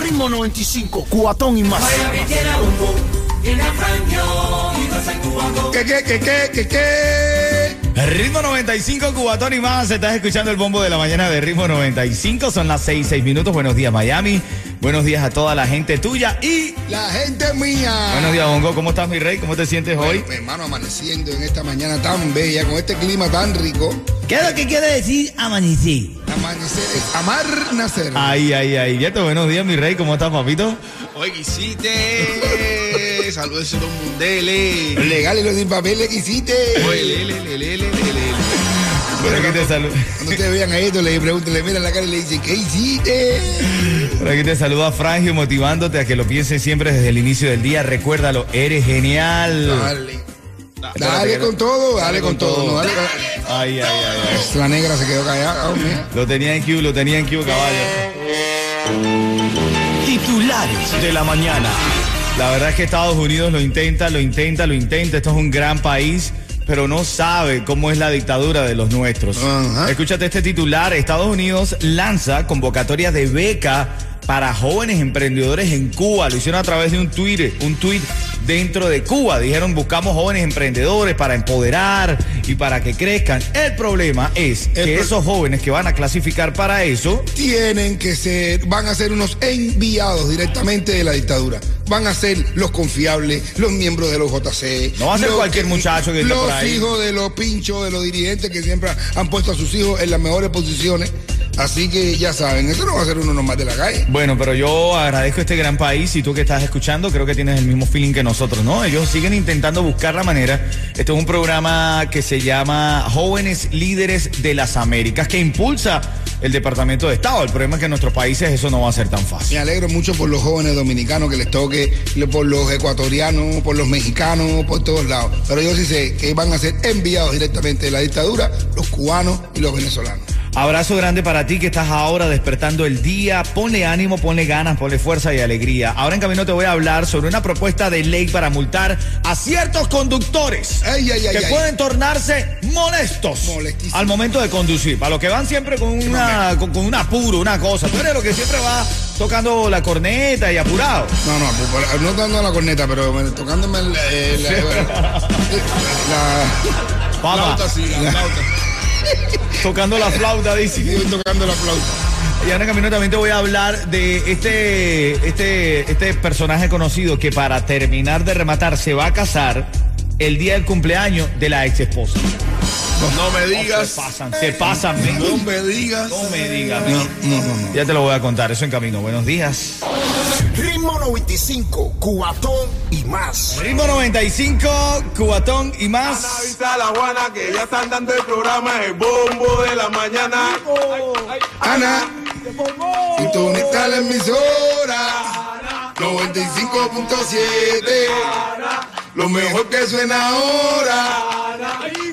Ritmo 95, cuatón y más. ¿Qué, qué, qué, qué, qué, qué? Ritmo 95, Cubatón y más. Estás escuchando el bombo de la mañana de Ritmo 95. Son las 6, 6 minutos. Buenos días, Miami. Buenos días a toda la gente tuya y. La gente mía. Buenos días, Bongo. ¿Cómo estás, mi rey? ¿Cómo te sientes hoy? Mi hermano, amaneciendo en esta mañana tan bella, con este clima tan rico. ¿Qué es lo que quiere decir amanecer? Amanecer es amar, nacer. Ay, ay, ay. Yeto, buenos días, mi rey. ¿Cómo estás, papito? Oye, quisiste. Saludos a los mundeles. Legales los sin papeles que hiciste. Oye, le, le, le, le, le, le, le. Por aquí te saludo. Cuando ustedes vean a esto, le preguntan, le miran la cara y le dicen, ¿qué hiciste? Por aquí te saluda Frangio, motivándote a que lo pienses siempre desde el inicio del día. Recuérdalo, eres genial. Dale. Dale con todo, dale con todo. no, dale con- Ay, ay, ay, ay. La negra se quedó callada. Lo tenía en Q, lo tenía en Q, caballo. Titulares de la mañana. La verdad es que Estados Unidos lo intenta, lo intenta, lo intenta. Esto es un gran país, pero no sabe cómo es la dictadura de los nuestros. Escúchate este titular. Estados Unidos lanza convocatoria de beca para jóvenes emprendedores en Cuba. Lo hicieron a través de un Twitter, un tweet dentro de Cuba. Dijeron buscamos jóvenes emprendedores para empoderar y para que crezcan. El problema es El que pro- esos jóvenes que van a clasificar para eso Tienen que ser, van a ser unos enviados directamente de la dictadura. Van a ser los confiables, los miembros de los JC. No va a ser cualquier muchacho que Los por ahí. hijos de los pinchos, de los dirigentes que siempre han puesto a sus hijos en las mejores posiciones. Así que ya saben, eso no va a ser uno nomás de la calle. Bueno, pero yo agradezco este gran país y tú que estás escuchando creo que tienes el mismo feeling que nosotros, ¿no? Ellos siguen intentando buscar la manera. Este es un programa que se llama Jóvenes Líderes de las Américas que impulsa el Departamento de Estado. El problema es que en nuestros países eso no va a ser tan Me fácil. alegro mucho por los jóvenes dominicanos que les toque, por los ecuatorianos, por los mexicanos, por todos lados. Pero yo sí sé que van a ser enviados directamente de la dictadura los cubanos y los venezolanos. Abrazo grande para ti que estás ahora despertando el día. Ponle ánimo, ponle ganas, ponle fuerza y alegría. Ahora en camino te voy a hablar sobre una propuesta de ley para multar a ciertos conductores Ay, ay, ay, que pueden tornarse molestos al momento de conducir. Para los que van siempre con, una, con, con un apuro, una cosa. Tú eres lo que siempre va tocando la corneta y apurado. No, no, no dando la corneta, pero me- tocándome el- eh, la, la- Papá, Flauta, sí, la flauta. Tocando la flauta, dice. estoy tocando la flauta. Y ahora en camino también te voy a hablar de este, este, este personaje conocido que para terminar de rematar se va a casar el día del cumpleaños de la ex esposa. No me Se digas. pasan, se pasan. No me digas. No me digas. No, no, no, no. Ya te lo voy a contar, eso en camino. Buenos días. Ritmo 95, cuatón y más. Ritmo 95, Cubatón y más. Avisa a la Juana que ya están dando el programa El Bombo de la Mañana. Ana, y tú está la emisora. 95.7 Lo mejor que suena ahora.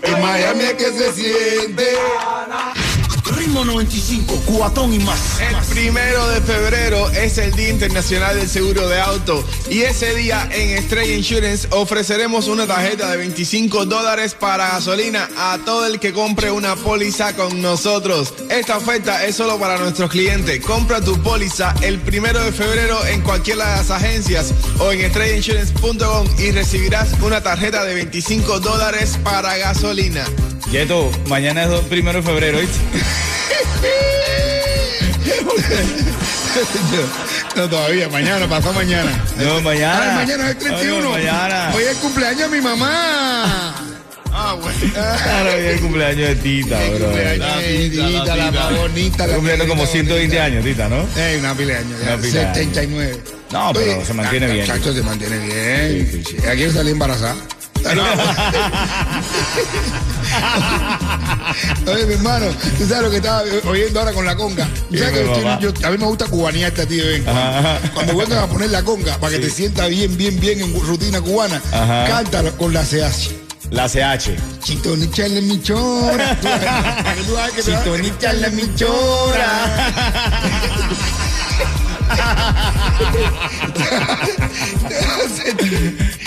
En Miami es que se siente Ritmo Ritmo 95, cuatón y más. El primero de febrero es el Día Internacional del Seguro de Auto y ese día en Estrella Insurance ofreceremos una tarjeta de 25 dólares para gasolina a todo el que compre una póliza con nosotros. Esta oferta es solo para nuestros clientes. Compra tu póliza el primero de febrero en cualquiera de las agencias o en estrellainsurance.com y recibirás una tarjeta de 25 dólares para gasolina. Yeto, mañana es do- primero de febrero, ¿oíste? No, todavía, mañana, pasó mañana. No, mañana. Ay, mañana es el 31. Ay, mañana. Hoy es el cumpleaños de mi mamá. Ah, bueno. Claro, hoy es el cumpleaños de Tita, El bro. cumpleaños La de tita, la Tita, la tita. más bonita. La cumpliendo como bonita, 120 bonita. años, Tita, ¿no? Eh, una pila de años, ya, Una pila de años. 79. No, pero se mantiene bien. Chacho, se mantiene bien. Sí, sí, sí. Aquí salí embarazada. Oye, mi hermano, tú sabes lo que estaba oyendo ahora con la conga. Tú sabes Dime, que yo- yo- a mí me gusta cubanearte a ti cuando. Vengan a poner la conga, para que te sientas bien, bien, bien en rutina cubana, Ajá. cántalo con la CH. La CH. Chitonicha la michora. Chitonicha la michora.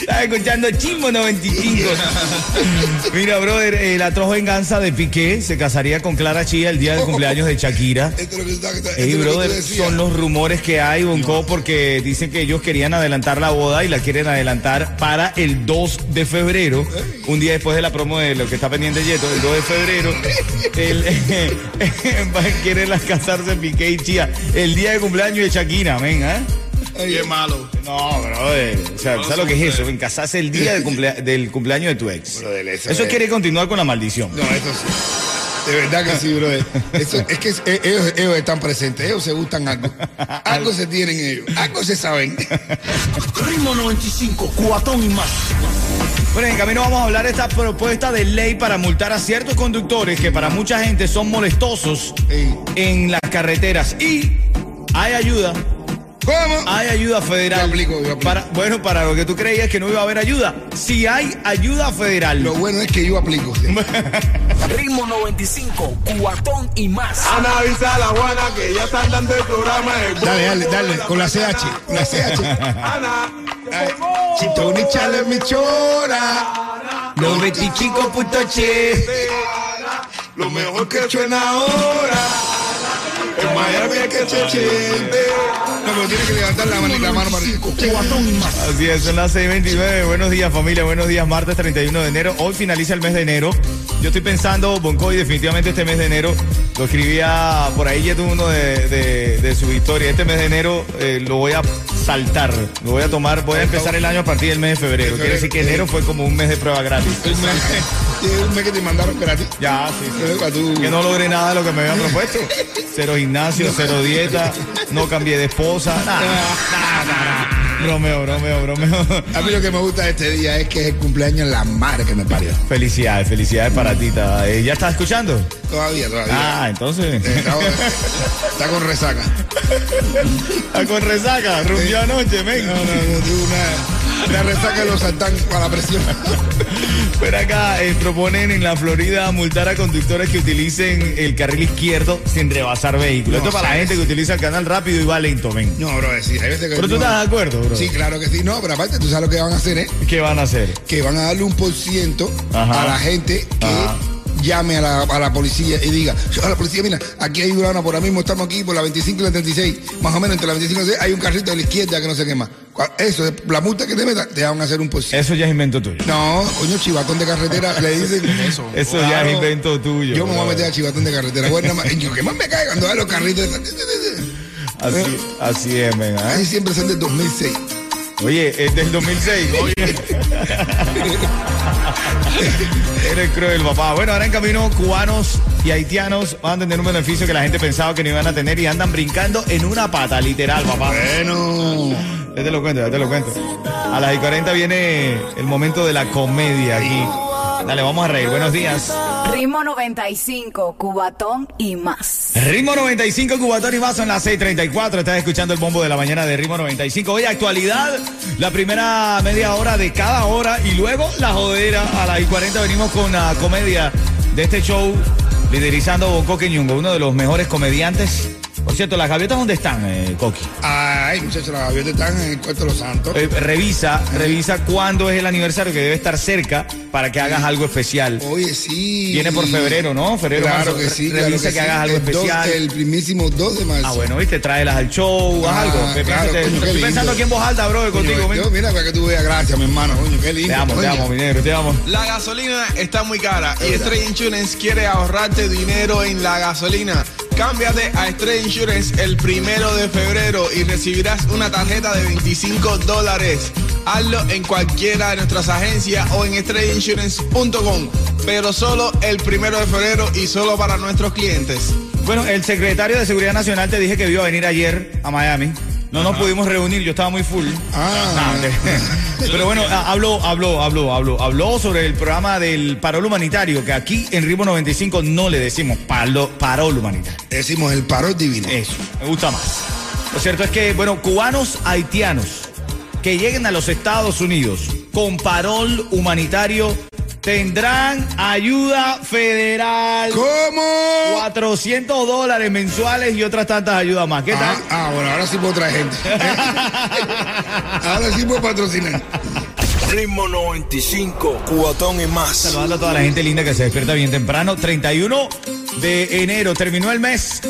Estás escuchando Chimbo 95. Mira, brother, el atroz venganza de Piqué se casaría con Clara Chía el día del cumpleaños de Shakira. Esto es lo que, esto es lo Ey, brother, son los rumores que hay, Bonco, porque dicen que ellos querían adelantar la boda y la quieren adelantar para el 2 de febrero, un día después de la promo de lo que está pendiente Yeto, el 2 de febrero, el, quieren las casarse Piqué y Chía, el día de cumpleaños de Shakira, ven, ¿ah? Qué malo. No, brother. O sea, ¿sabes lo que es eso? En casarse el día del, cumplea- del cumpleaños de tu ex. Brother, eso es- quiere continuar con la maldición. No, eso sí. De verdad que sí, brother. Eso- es que es- eh, ellos, ellos están presentes, ellos se gustan algo. Algo se tienen ellos, algo se saben. Ritmo 95, cuatón y más. Bueno, en camino vamos a hablar de esta propuesta de ley para multar a ciertos conductores que para mucha gente son molestosos en las carreteras. Y hay ayuda, ¿Cómo? hay ayuda federal. Yo aplico, yo aplico. Para, bueno, para lo que tú creías que no iba a haber ayuda. Si hay ayuda federal. Lo bueno es que yo aplico. Ritmo 95, cuatón y más. Ana avisa a la Juana que ya están dando el programa el Dale, dale, dale, con la CH, con la CH. Ana. Chitonicha la michora. 95.7. Lo mejor que suena ahora. En Miami es que se siente. No, pero tiene que levantar la mano, la mano para arriba. Cuatón y más. Así es, son las 6:29. Buenos días, familia. Buenos días, martes 31 de enero. Hoy finaliza el mes de enero. Yo estoy pensando, Boncoy, definitivamente este mes de enero, lo escribía por ahí, ya tuvo uno de, de- de su historia. Este mes de enero eh, lo voy a saltar, lo voy a tomar, voy a empezar el año a partir del mes de febrero. Quiere decir que enero fue como un mes de prueba gratis. Un mes que te mandaron gratis. Ya, sí, sí. Eh, tú- Que no logré nada de lo que me habían propuesto. Cero gimnasio, cero dieta, no cambié de esposa. Nada, nada, nada. Bromeo, bromeo, bromeo. A mí lo que me gusta de este día es que es el cumpleaños de la madre que me parió. Felicidades, felicidades para ti. Eh, ¿Ya estás escuchando? Todavía, todavía. Ah, entonces. Eh, está, está con resaca. Está con resaca, rumbió anoche, men. No, no, no, una, una resaca los saltán para la presión. Pero acá eh, proponen en la Florida multar a conductores que utilicen el carril izquierdo sin rebasar vehículos. No, Esto para la gente que utiliza el canal rápido y va lento, men. No, bro, sí, hay veces que. Pero tú estás de acuerdo, bro. Sí, claro que sí. No, pero aparte, tú sabes lo que van a hacer, ¿eh? ¿Qué van a hacer? Que van a darle un por ciento Ajá. a la gente que Ajá. Llame a la, a la policía y diga, a la policía, mira, aquí hay una, por ahora mismo estamos aquí por la 25 y la 36, más o menos entre la 25 y la 36, hay un carrito de la izquierda que no más. Cua- Eso, es la multa que te metan, te van a hacer un ciento. Eso ya es invento tuyo. No, coño, chivatón de carretera, le dicen eso. Eso ya es invento tuyo. Yo me voy a meter a chivatón de carretera. Bueno, yo que más me cae cuando veo los carritos. Así, así es, men. ¿ah? Ahí siempre son del 2006. Oye, es del 2006. Oye. Eres cruel, papá. Bueno, ahora en camino, cubanos y haitianos van a tener un beneficio que la gente pensaba que no iban a tener y andan brincando en una pata, literal, papá. Bueno. Ya te lo cuento, ya te lo cuento. A las y 40 viene el momento de la comedia aquí. Dale, vamos a reír. Buenos días. Ritmo 95, Cubatón y más. Ritmo 95, Cubatón y más son las 6:34. Estás escuchando el bombo de la mañana de Ritmo 95. Hoy, actualidad, la primera media hora de cada hora y luego la jodera. A las y 40 venimos con la comedia de este show liderizando Bonco Ñungo, uno de los mejores comediantes. Por cierto, ¿las gaviotas dónde están, eh, Coqui? Ay, muchachos, las gaviotas están en el Cuarto de los Santos. Eh, revisa, revisa cuándo es el aniversario que debe estar cerca para que hagas algo especial. Oye, sí. Viene por febrero, ¿no? Febrero, Claro marzo. que sí, Revisa claro que, que, sí. hagas algo el dos- especial. el primísimo 2 de marzo. Ah, bueno, viste, tráelas al show, haz Ah, algo. Claro, coño, estoy lindo. pensando aquí en voz alta, bro, contigo. yo, mira, para que tú veas, gracias, mi hermano. Coño, qué lindo. Te amo, te amo, mi negro, te amo. La gasolina está muy cara y Estrella Insurance quiere ahorrarte dinero en la gasolina. Cámbiate a Estrella Insurance el primero de febrero y recibirás una tarjeta de 25 dólares. Hazlo en cualquiera de nuestras agencias o en estrellainsurance.com, pero solo el primero de febrero y solo para nuestros clientes. Bueno, el secretario de Seguridad Nacional te dije que iba a venir ayer a Miami. No nos pudimos reunir, yo estaba muy full. Ah. Te- Pero bueno, a- habló, habló, habló, habló, habló sobre el programa del parol humanitario, que aquí en Ritmo 95 no le decimos palo- parol humanitario. Decimos el paro divino. Eso, me gusta más. Lo cierto es que, bueno, cubanos haitianos que lleguen a los Estados Unidos con parol humanitario tendrán ayuda federal. ¿Cómo? 400 dólares mensuales y otras tantas ayudas más. ¿Qué Ah, tal? ah, bueno, ahora sí puedo traer gente. ahora sí puedo patrocinar. Ritmo 95, cubatón y más. Saludando a toda la gente linda que se despierta bien temprano. 31 de enero, terminó el mes.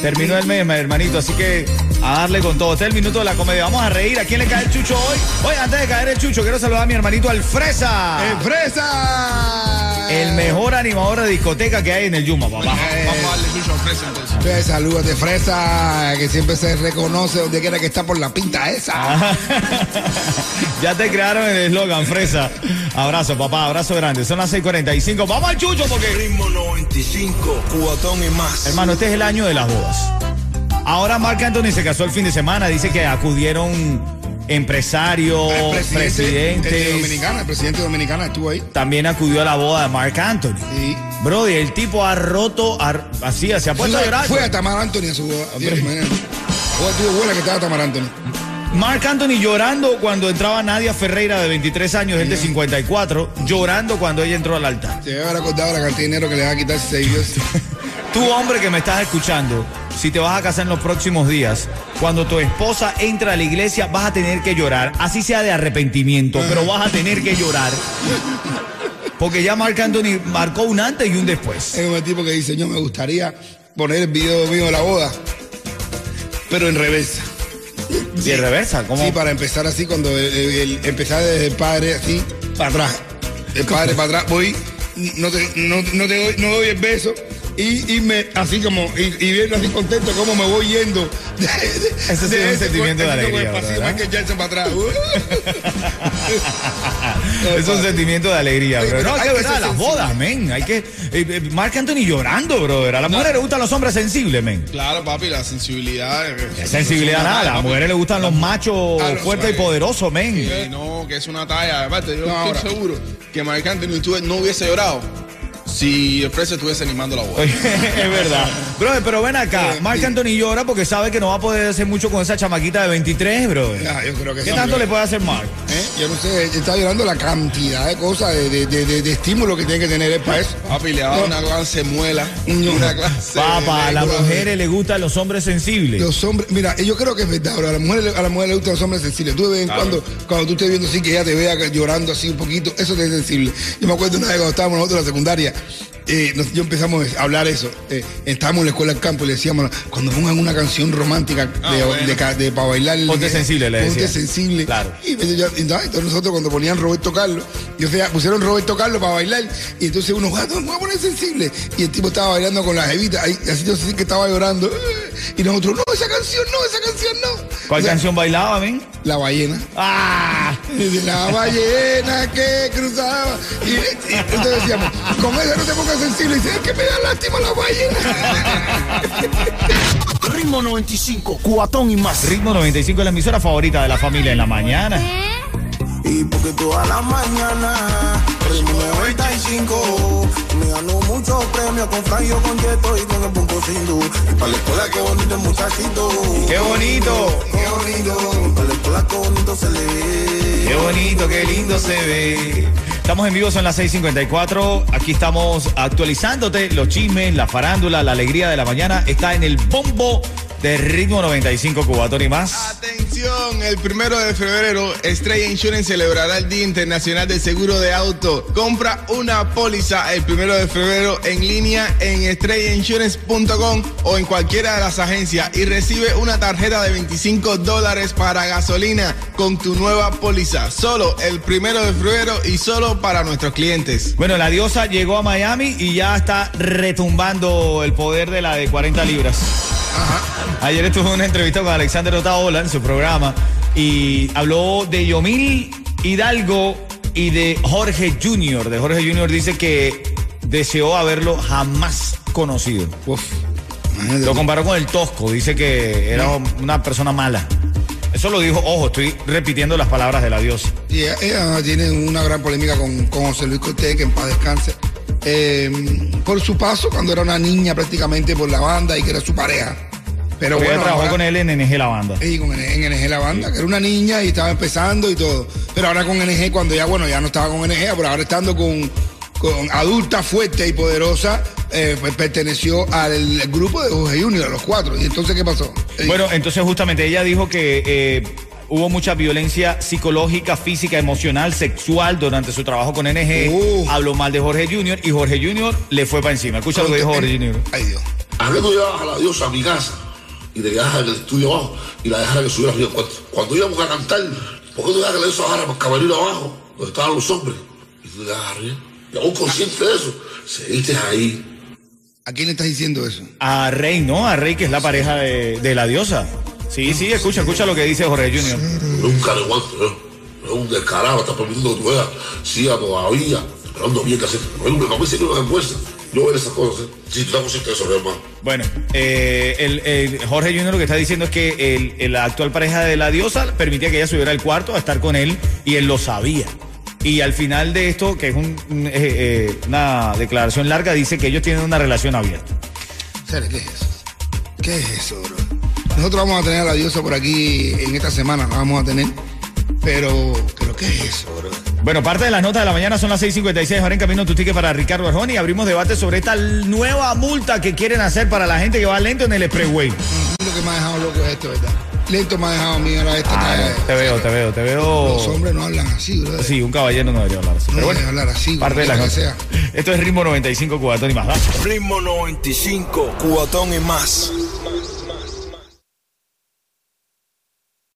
Terminó el mes, mi hermanito, así que a darle con todo. Este es el minuto de la comedia. Vamos a reír. ¿A quién le cae el chucho hoy? Oye, antes de caer el chucho, quiero saludar a mi hermanito Alfresa. ¡En fresa! El mejor animador de discoteca que hay en el Yuma, papá. Vamos a darle chucho a Fresa entonces. Pues, saludos de fresa, que siempre se reconoce donde quiera que está por la pinta esa. ya te crearon el eslogan, Fresa. Abrazo, papá, abrazo grande. Son las 6:45. Vamos al chucho porque. Ritmo 95, cubatón y más. Hermano, este es el año de las bodas. Ahora Marc Anthony se casó el fin de semana. Dice que acudieron empresarios, El presidentes. el de Dominicana, el presidente de Dominicana estuvo ahí. También acudió a la boda de Marc Anthony. Sí. Brody, el tipo ha roto, ha- así, se ha puesto a llorar. Fue a Tamar Anthony a su boda. Tuvo buena que estaba Tamar Anthony. Marc Anthony llorando cuando entraba Nadia Ferreira de 23 años, él de 54, llorando cuando ella entró al altar. Se debe haber acordado la cantidad de dinero que le va a quitar si se. Tú, hombre que me estás escuchando, si te vas a casar en los próximos días, cuando tu esposa entra a la iglesia, vas a tener que llorar, así sea de arrepentimiento, pero vas a tener que llorar. Porque ya Marc Anthony marcó un antes y un después. Es un tipo que dice, yo me gustaría poner el video mío de la boda, pero en reversa. De reversa, ¿cómo? Sí, para empezar así, cuando el- el- el- empezar desde el padre así, para atrás. El padre para atrás, voy, no te, no, no te doy, no doy el beso. Y, y me, así como, y, y viendo así contento como me voy yendo. De, de- Ese sí es un sentimiento de alegría. Es un sentimiento de alegría, bro. No, hay que verdad, ser las bodas, men. Hay que. Eh, eh, Marc Anthony llorando, brother. A las mujeres les gustan los hombres sensibles, men. Claro, papi, la sensibilidad. eh, Sensibilidad nada. A las mujeres les gustan los machos Ah, los fuertes y poderosos, men. No, que es una talla. Aparte, yo estoy seguro que Marc Anthony no hubiese llorado si el precio estuviese animando la boda. Es verdad. Brother, pero ven acá. Eh, Marc sí. Anthony llora porque sabe que no va a poder hacer mucho con esa chamaquita de 23, brother. Ya, yo creo que ¿Qué tanto le puede hacer Marc? ¿Eh? Yo no sé, está llorando la cantidad de cosas, de, de, de, de- de estímulo que tiene que tener él para eso. Papi, le ha dado No. una clase muela. No. Una clase. Papá, a las mujeres les gustan los hombres sensibles. Los hombres, mira, yo creo que es verdad, bro. A las mujeres, a las mujeres les gustan los hombres sensibles. Tú de vez en cuando, cuando tú estés viendo así que ella te vea llorando así un poquito, eso te es sensible. Yo me acuerdo una vez cuando estábamos nosotros en la secundaria, eh, nos- yo empezamos a hablar eso. Eh, estábamos en la escuela del campo y le decíamos, cuando pongan una canción romántica de, Ah, bueno. de ca- de- para bailar. Ponte eh, sensible, le Ponte sensible. Claro. Y, yo- entonces nosotros cuando ponían Roberto Carlos, y o sea, pusieron Roberto Carlos para bailar, y entonces uno, "Ah, no, me voy a poner sensible. Y el tipo estaba bailando con la jevita, ahí, así yo sí que estaba llorando. eh, Y nosotros, no, esa canción no, esa canción no. ¿Cuál O sea, canción bailaba, men? La ballena. ¡Ah! La ballena que cruzaba. Y, y entonces decíamos, con esa no te pongas sensible. Y dice, es que me da lástima la ballena. Ritmo 95, cubatón y más. Ritmo 95 es la emisora favorita de la familia en la mañana. Y porque toda la mañana, ritmo 95, me ganó muchos premios con Franjo, con Yeto y con el punto sin luz. Y para la escuela, qué bonito el muchachito. ¡Qué bonito! Qué bonito. Para la escuela, qué bonito se le ve. ¡Qué bonito, qué lindo se ve! Estamos en vivo, son las 6:54. Aquí estamos actualizándote los chismes, la farándula, la alegría de la mañana. Está en el bombo de ritmo 95 Cubatón y más. El primero de febrero, Estrella Insurance celebrará el Día Internacional del Seguro de Auto. Compra una póliza el primero de febrero en línea en estrellainsurance.com o en cualquiera de las agencias y recibe una tarjeta de 25 dólares para gasolina con tu nueva póliza. Solo el primero de febrero y solo para nuestros clientes. Bueno, la diosa llegó a Miami y ya está retumbando el poder de la de 40 libras. Ayer estuvo en una entrevista con Alexander Otaola en su programa y habló de Yomil Hidalgo y de Jorge Junior. De Jorge Junior dice que deseó haberlo jamás conocido. Lo comparó con el Tosco, dice que era una persona mala. Eso lo dijo, ojo, estoy repitiendo las palabras de la diosa. Y ella, ella tiene una gran polémica con, con José Luis Cortés, que en paz descanse. Eh, por su paso cuando era una niña prácticamente por la banda y que era su pareja. Pero Porque bueno, trabajó ahora- con él en NG La Banda. Sí, con NG, en NG la banda, que era una niña y estaba empezando y todo. Pero ahora con NG, cuando ya, bueno, ya no estaba con NG, pero ahora estando con, con adulta, fuerte y poderosa, eh, pues perteneció al grupo de Jorge Junior, los cuatro. ¿Y entonces qué pasó? Eh, Bueno, entonces justamente ella dijo que eh, hubo mucha violencia psicológica, física, emocional, sexual durante su trabajo con NG. Uh. Habló mal de Jorge Junior y Jorge Junior le fue para encima. Escucha lo que dijo Jorge Junior. Ay, Dios. ¿A qué tú llevabas a la diosa a mi casa y te quedabas en el estudio abajo y la dejara que subiera arriba? Cuando, cuando íbamos a cantar, ¿por qué tú dejas que la diosa bajara para el camerino abajo, donde estaban los hombres? Y tú te quedabas arriba. Y aún consciente de eso, seguiste ahí. ¿A quién le estás diciendo eso? A Rey, ¿no? A Rey, que es la pareja de, de la diosa. Sí, sí, escucha, escucha lo que dice Jorge Junior. Nunca le aguanto, ¿no? Es un descarado, estás permitiendo que tu hija siga todavía esperando bien que hacer. No, me sirve una vergüenza. Yo veo esas cosas, ¿eh? Sí, tú estás consciente de eso, hermano. Bueno, eh, el, el Jorge Junior lo que está diciendo es que el, el- la actual pareja de la diosa permitía que ella subiera al cuarto a estar con él y él lo sabía. Y al final de esto, que es un- un- eh, eh, una declaración larga, dice que ellos tienen una relación abierta. ¿qué es eso? ¿Qué es eso, bro? Nosotros vamos a tener a la diosa por aquí en esta semana, la vamos a tener. Pero, ¿pero qué es eso, bro? Bueno, parte de las notas de la mañana son las 6.56. Ahora en camino tu ticket para Ricardo Arjona y abrimos debate sobre esta nueva multa que quieren hacer para la gente que va lento en el expressway. Lo que me ha dejado loco es esto, ¿verdad? Lento me ha dejado a mí ahora esta. Ah, te veo, te veo, te veo. Los hombres no hablan así, bro. Sí, un caballero no debería hablar así. No Pero bueno, hablar así, parte de las notas. que Esto es ritmo 95 cubatón y más. Ritmo 95, cubatón y más.